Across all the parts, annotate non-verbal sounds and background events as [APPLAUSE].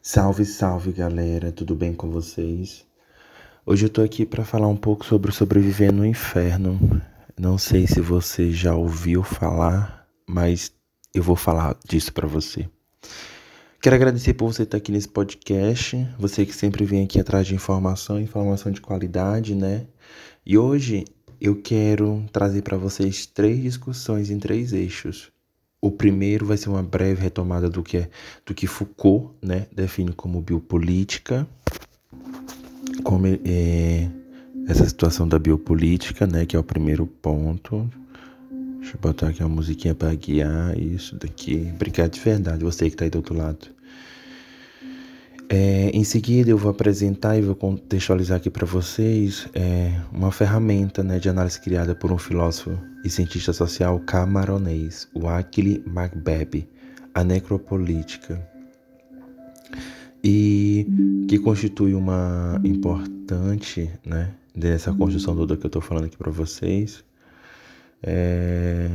Salve, salve galera, tudo bem com vocês? Hoje eu tô aqui para falar um pouco sobre sobreviver no inferno. Não sei se você já ouviu falar, mas eu vou falar disso para você. Quero agradecer por você estar aqui nesse podcast, você que sempre vem aqui atrás de informação, informação de qualidade, né? E hoje eu quero trazer para vocês três discussões em três eixos. O primeiro vai ser uma breve retomada do que é do que Foucault, né, define como biopolítica, como é, essa situação da biopolítica, né, que é o primeiro ponto. Deixa eu botar aqui uma musiquinha para guiar isso daqui. Obrigado de verdade, você que está aí do outro lado. É, em seguida, eu vou apresentar e vou contextualizar aqui para vocês é, uma ferramenta né, de análise criada por um filósofo e cientista social camaronês, o Achille Macbebe, a necropolítica, e que constitui uma importante, né, dessa construção toda que eu estou falando aqui para vocês. É,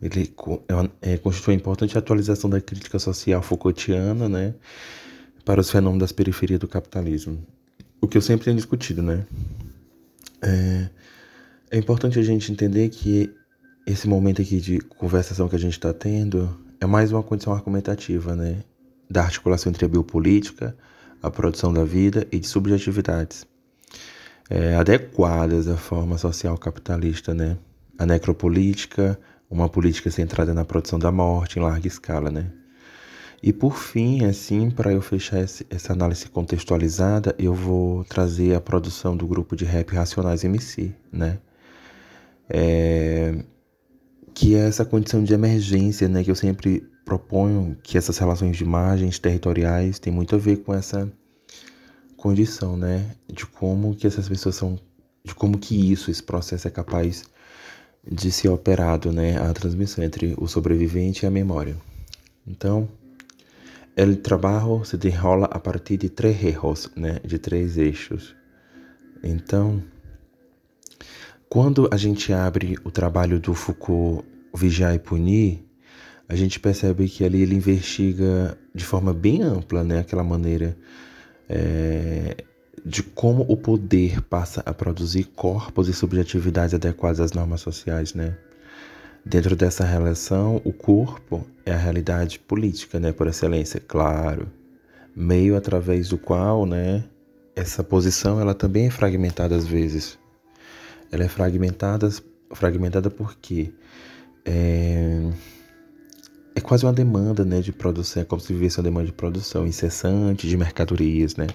ele é, é, constitui uma importante atualização da crítica social Foucaultiana, né, para os fenômenos das periferias do capitalismo. O que eu sempre tenho discutido, né? É, é importante a gente entender que esse momento aqui de conversação que a gente está tendo é mais uma condição argumentativa, né? Da articulação entre a biopolítica, a produção da vida e de subjetividades é, adequadas à forma social capitalista, né? A necropolítica, uma política centrada na produção da morte em larga escala, né? E por fim, assim, para eu fechar esse, essa análise contextualizada, eu vou trazer a produção do grupo de rap Racionais MC, né? É, que é essa condição de emergência, né? Que eu sempre proponho que essas relações de margens territoriais têm muito a ver com essa condição, né? De como que essas pessoas são, de como que isso, esse processo é capaz de ser operado, né? A transmissão entre o sobrevivente e a memória. Então, o trabalho se desenrola a partir de três eixos, né? De três eixos. Então, quando a gente abre o trabalho do Foucault, Vigiar e Punir, a gente percebe que ali ele investiga de forma bem ampla, né? Aquela maneira é, de como o poder passa a produzir corpos e subjetividades adequadas às normas sociais, né? Dentro dessa relação, o corpo é a realidade política, né, por excelência, claro, meio através do qual, né, essa posição ela também é fragmentada às vezes. Ela é fragmentada, fragmentada porque é, é quase uma demanda né, de produção, é como se vivesse uma demanda de produção incessante de mercadorias. Né?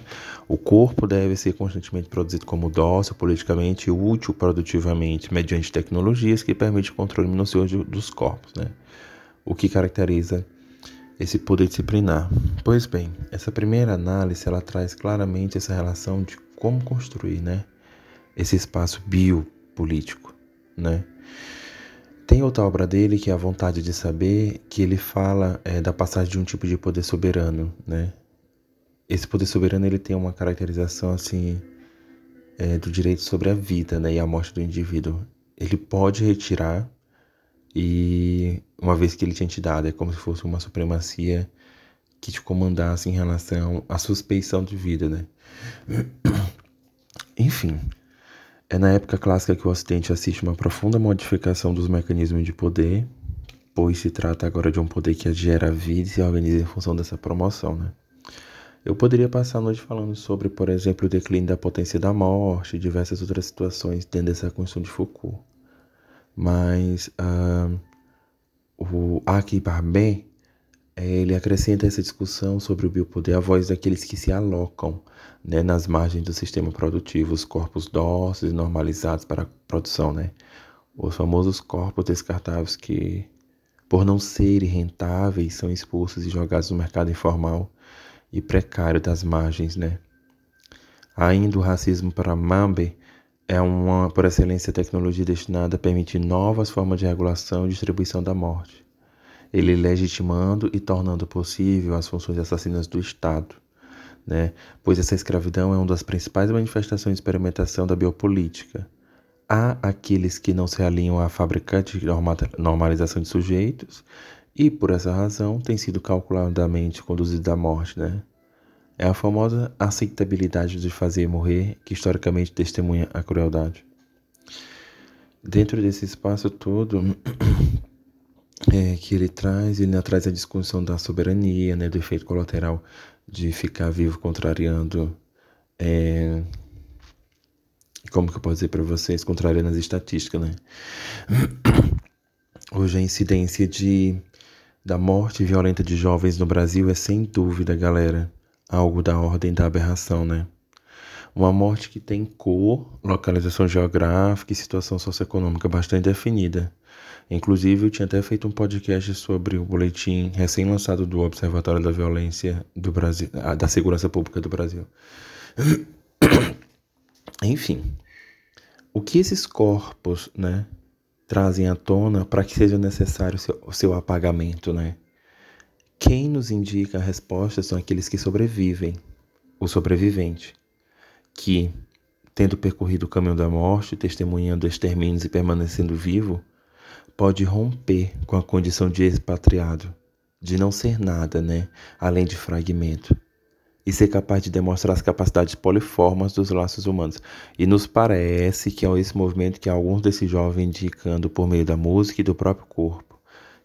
O corpo deve ser constantemente produzido como dócil, politicamente útil produtivamente, mediante tecnologias que permitem o controle minucioso dos corpos. Né? O que caracteriza esse poder disciplinar. Pois bem, essa primeira análise ela traz claramente essa relação de como construir né, esse espaço biopolítico. Né? Tem outra obra dele que é A Vontade de Saber, que ele fala é, da passagem de um tipo de poder soberano, né? Esse poder soberano ele tem uma caracterização assim é, do direito sobre a vida, né, e a morte do indivíduo. Ele pode retirar e uma vez que ele tinha te dado, é como se fosse uma supremacia que te comandasse em relação à suspeição de vida, né? [COUGHS] Enfim, é na época clássica que o Ocidente assiste uma profunda modificação dos mecanismos de poder, pois se trata agora de um poder que gera vida e se organiza em função dessa promoção, né? Eu poderia passar a noite falando sobre, por exemplo, o declínio da potência da morte e diversas outras situações dentro dessa construção de Foucault. Mas uh, o Aki Barbet, ele acrescenta essa discussão sobre o biopoder a voz daqueles que se alocam né, nas margens do sistema produtivo, os corpos dóceis normalizados para a produção, né? Os famosos corpos descartáveis que, por não serem rentáveis, são expulsos e jogados no mercado informal e precário das margens, né? Ainda o racismo para Mambe é uma, por excelência, tecnologia destinada a permitir novas formas de regulação e distribuição da morte. Ele legitimando e tornando possível as funções assassinas do Estado né? pois essa escravidão é uma das principais manifestações de experimentação da biopolítica. Há aqueles que não se alinham à fabricante de normalização de sujeitos e, por essa razão, têm sido calculadamente conduzidos à morte, né? É a famosa aceitabilidade de fazer morrer que historicamente testemunha a crueldade. Dentro desse espaço todo [CLEARS THROAT] é, que ele traz, ele traz a discussão da soberania, né, do efeito colateral de ficar vivo contrariando, é, como que eu posso dizer para vocês, contrariando as estatísticas, né? [COUGHS] Hoje a incidência de da morte violenta de jovens no Brasil é sem dúvida, galera, algo da ordem da aberração, né? Uma morte que tem cor, localização geográfica e situação socioeconômica bastante definida. Inclusive, eu tinha até feito um podcast sobre o boletim recém-lançado do Observatório da Violência do Brasil, ah, da Segurança Pública do Brasil. [COUGHS] Enfim, o que esses corpos, né, trazem à tona para que seja necessário o seu, seu apagamento, né? Quem nos indica a resposta são aqueles que sobrevivem, o sobrevivente, que, tendo percorrido o caminho da morte, testemunhando extermínios e permanecendo vivo, pode romper com a condição de expatriado, de não ser nada, né, além de fragmento, e ser capaz de demonstrar as capacidades poliformas dos laços humanos. E nos parece que é esse movimento que alguns desses jovens indicando por meio da música e do próprio corpo,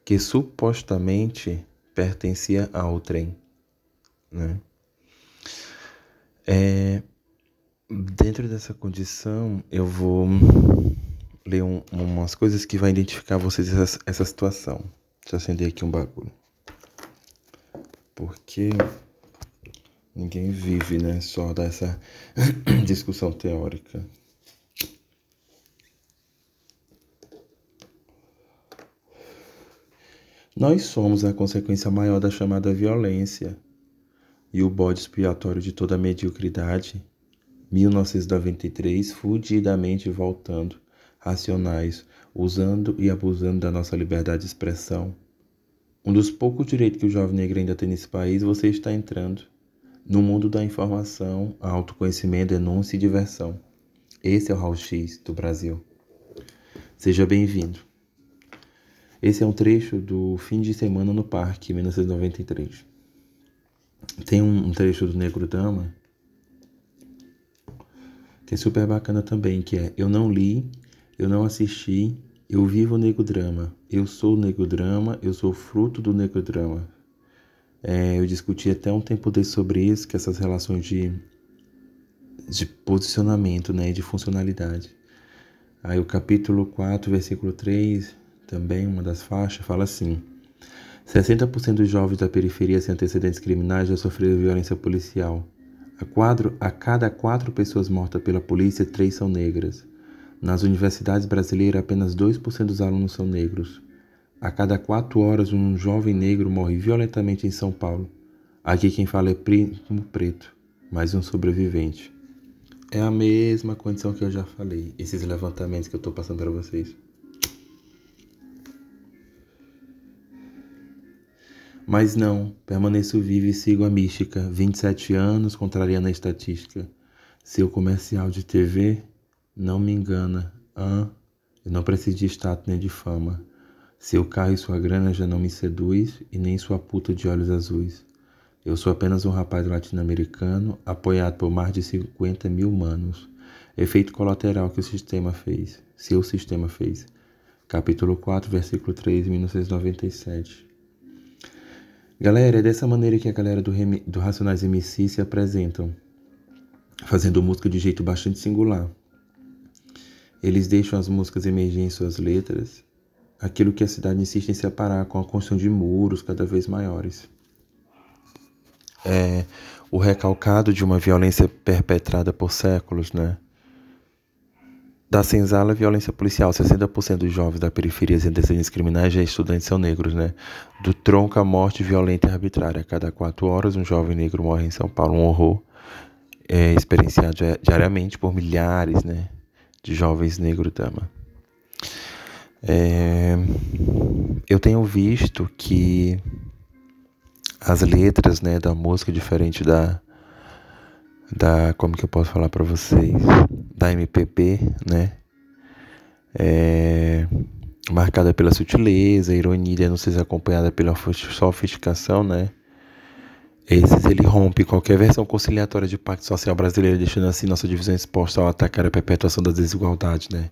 que supostamente pertencia ao trem, né? É, dentro dessa condição, eu vou ler um, umas coisas que vai identificar vocês essa, essa situação. Deixa eu acender aqui um bagulho. Porque ninguém vive, né, só dessa [COUGHS] discussão teórica. Nós somos a consequência maior da chamada violência e o bode expiatório de toda a mediocridade. 1993, fudidamente voltando, racionais, usando e abusando da nossa liberdade de expressão. Um dos poucos direitos que o jovem negro ainda tem nesse país, você está entrando no mundo da informação, autoconhecimento, denúncia e diversão. Esse é o Raul X do Brasil. Seja bem-vindo. Esse é um trecho do fim de semana no parque, 1993. Tem um, trecho do Negro Dama que é super bacana também, que é Eu não li, eu não assisti, eu vivo o Negro Drama. Eu sou o Negro Drama, eu sou fruto do Negro Drama. É, eu discuti até um tempo desse sobre isso, que essas relações de, de posicionamento, né, de funcionalidade. Aí o capítulo 4, versículo 3 também uma das faixas, fala assim: 60% dos jovens da periferia sem antecedentes criminais já sofreram violência policial. A, quadro, a cada quatro pessoas mortas pela polícia, três são negras. Nas universidades brasileiras, apenas 2% dos alunos são negros. A cada quatro horas, um jovem negro morre violentamente em São Paulo. Aqui quem fala é Primo Preto, mais um sobrevivente. É a mesma condição que eu já falei, esses levantamentos que eu estou passando para vocês. Mas não, permaneço vivo e sigo a mística. 27 anos, contrariando a estatística. Seu comercial de TV não me engana. Ah, eu não preciso de status nem de fama. Seu carro e sua grana já não me seduz e nem sua puta de olhos azuis. Eu sou apenas um rapaz latino-americano apoiado por mais de 50 mil manos. Efeito colateral que o sistema fez. Seu sistema fez. Capítulo 4, versículo 3, 1997. Galera, é dessa maneira que a galera do, do Racionais MC se apresentam, fazendo música de jeito bastante singular. Eles deixam as músicas emergir em suas letras, aquilo que a cidade insiste em separar com a construção de muros cada vez maiores. É o recalcado de uma violência perpetrada por séculos, né? Da senzala violência policial, 60% dos jovens da periferia sem antecedentes criminais já estudantes são negros, né? Do tronco à morte violenta e arbitrária. A cada quatro horas, um jovem negro morre em São Paulo. Um horror é, experienciado diariamente por milhares, né? De jovens negros dama. É, eu tenho visto que as letras, né, da música, diferente da, da como que eu posso falar para vocês da MPB, né? É, marcada pela sutileza, ironia, não sei se acompanhada pela sofisticação, né? Esses ele rompe qualquer versão conciliatória de pacto social brasileiro, deixando assim nossa divisão exposta ao atacar a perpetuação das desigualdades, né?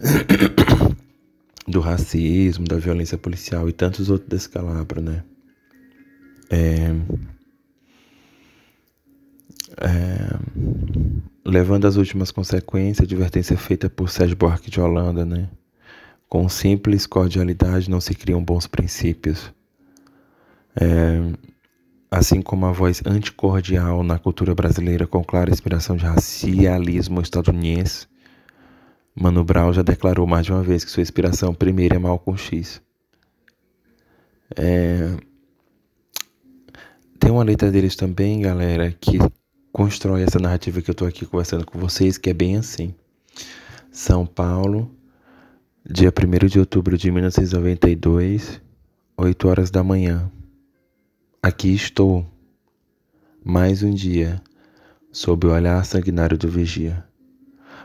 [COUGHS] Do racismo, da violência policial e tantos outros descalabros, né? É, é, levando às últimas consequências, advertência feita por Sérgio Buarque de Holanda, né? Com simples cordialidade não se criam bons princípios. É, assim como a voz anticordial na cultura brasileira com clara inspiração de racialismo estadunidense, Mano Brown já declarou mais de uma vez que sua inspiração primeira é Malcolm X. É... Tem uma letra deles também, galera, que constrói essa narrativa que eu estou aqui conversando com vocês, que é bem assim. São Paulo, dia 1 de outubro de 1992, 8 horas da manhã. Aqui estou, mais um dia, sob o olhar sanguinário do vigia.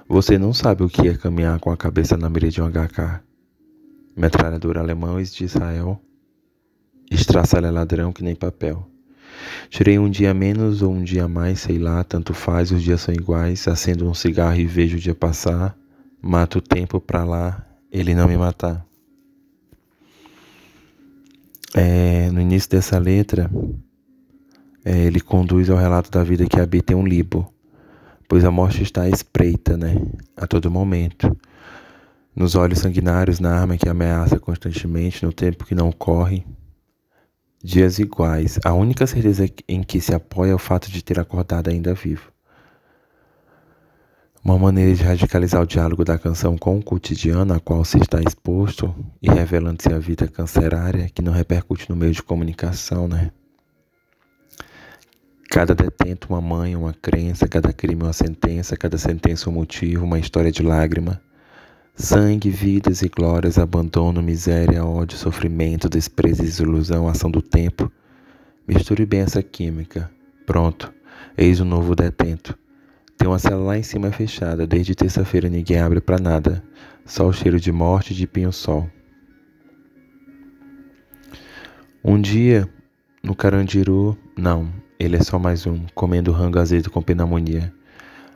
Você não sabe o que é caminhar com a cabeça na mira de um HK. Metralhador alemães de Israel. Estraçalha ladrão que nem papel. Tirei um dia menos ou um dia mais, sei lá, tanto faz, os dias são iguais. Acendo um cigarro e vejo o dia passar. Mato o tempo pra lá, ele não me matar. É, no início dessa letra, é, ele conduz ao relato da vida que habita em um libo, pois a morte está à espreita, né, a todo momento. Nos olhos sanguinários, na arma que ameaça constantemente, no tempo que não corre. Dias iguais, a única certeza em que se apoia é o fato de ter acordado ainda vivo. Uma maneira de radicalizar o diálogo da canção com o cotidiano a qual se está exposto e revelando-se a vida cancerária que não repercute no meio de comunicação, né? Cada detento uma mãe, uma crença, cada crime uma sentença, cada sentença um motivo, uma história de lágrima. Sangue, vidas e glórias, abandono, miséria, ódio, sofrimento, desprezo desilusão, ação do tempo. Misture bem essa química. Pronto, eis o novo detento tem uma cela lá em cima fechada. Desde terça-feira ninguém abre para nada. Só o cheiro de morte de pinho-sol. Um dia, no Carandiru, não, ele é só mais um, comendo rango azedo com pneumonia.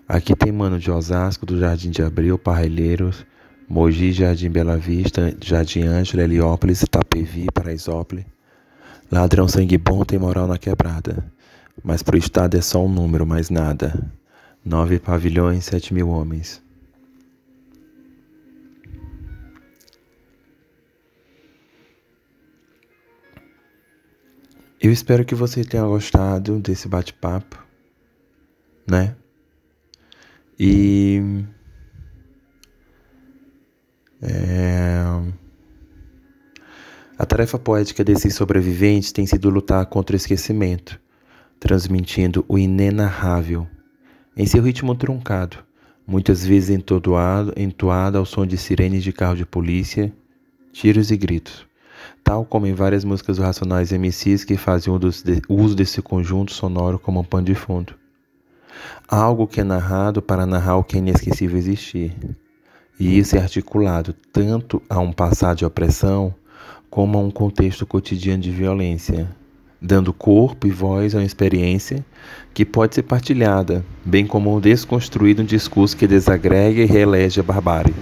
Aqui tem mano de Osasco, do Jardim de Abril, Parrelheiros, Mogi, Jardim Bela Vista, Jardim Ângela, Heliópolis, Itapevi, Paraisópolis. Ladrão sangue bom tem moral na quebrada, mas pro Estado é só um número, mais nada. Nove pavilhões, sete mil homens. Eu espero que você tenha gostado desse bate-papo, né? E. É, a tarefa poética desses sobreviventes tem sido lutar contra o esquecimento, transmitindo o inenarrável em seu ritmo truncado, muitas vezes entoado, entoado ao som de sirenes de carro de polícia, tiros e gritos, tal como em várias músicas do Racionais MCs que fazem uso desse conjunto sonoro como um pano de fundo. Algo que é narrado para narrar o que é inesquecível existir. E isso é articulado tanto a um passado de opressão como a um contexto cotidiano de violência, dando corpo e voz a uma experiência que pode ser partilhada, bem como desconstruído um discurso que desagrega e reelege a barbárie.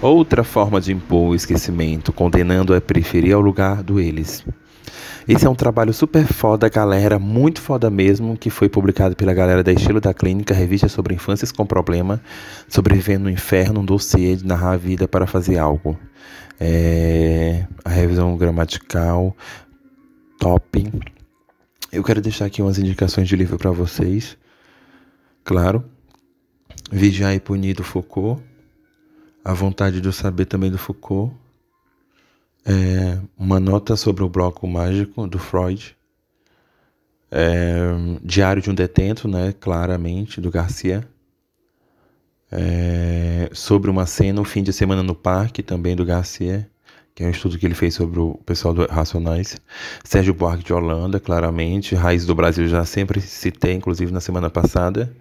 Outra forma de impor o esquecimento, condenando a periferia ao lugar do eles. Esse é um trabalho super foda, galera, muito foda mesmo, que foi publicado pela galera da Estilo da Clínica, revista sobre infâncias com problema, sobrevivendo no inferno, um dossiê de narrar a vida para fazer algo. É, a revisão gramatical, top. Eu quero deixar aqui umas indicações de livro para vocês. Claro. Vigiar e Punir do Foucault. A Vontade do Saber também do Foucault. É, uma nota sobre o bloco mágico do Freud. É, Diário de um Detento, né? Claramente, do Garcia. É, sobre uma cena, o fim de semana no parque, também do Garcia que é um estudo que ele fez sobre o pessoal do Racionais. Sérgio Buarque de Holanda, claramente. Raiz do Brasil já sempre citei, inclusive na semana passada.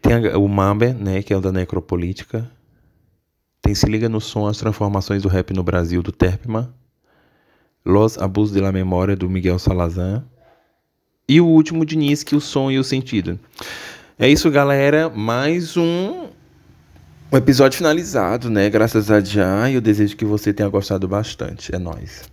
Tem o Mambe, né, que é o da necropolítica. Tem Se Liga no Som, as transformações do rap no Brasil, do Terpman. Los Abusos de la Memória, do Miguel Salazar. E o último de Nietzsche, o som e o sentido. É isso, galera. Mais um, um episódio finalizado, né? Graças a Já. E eu desejo que você tenha gostado bastante. É nóis.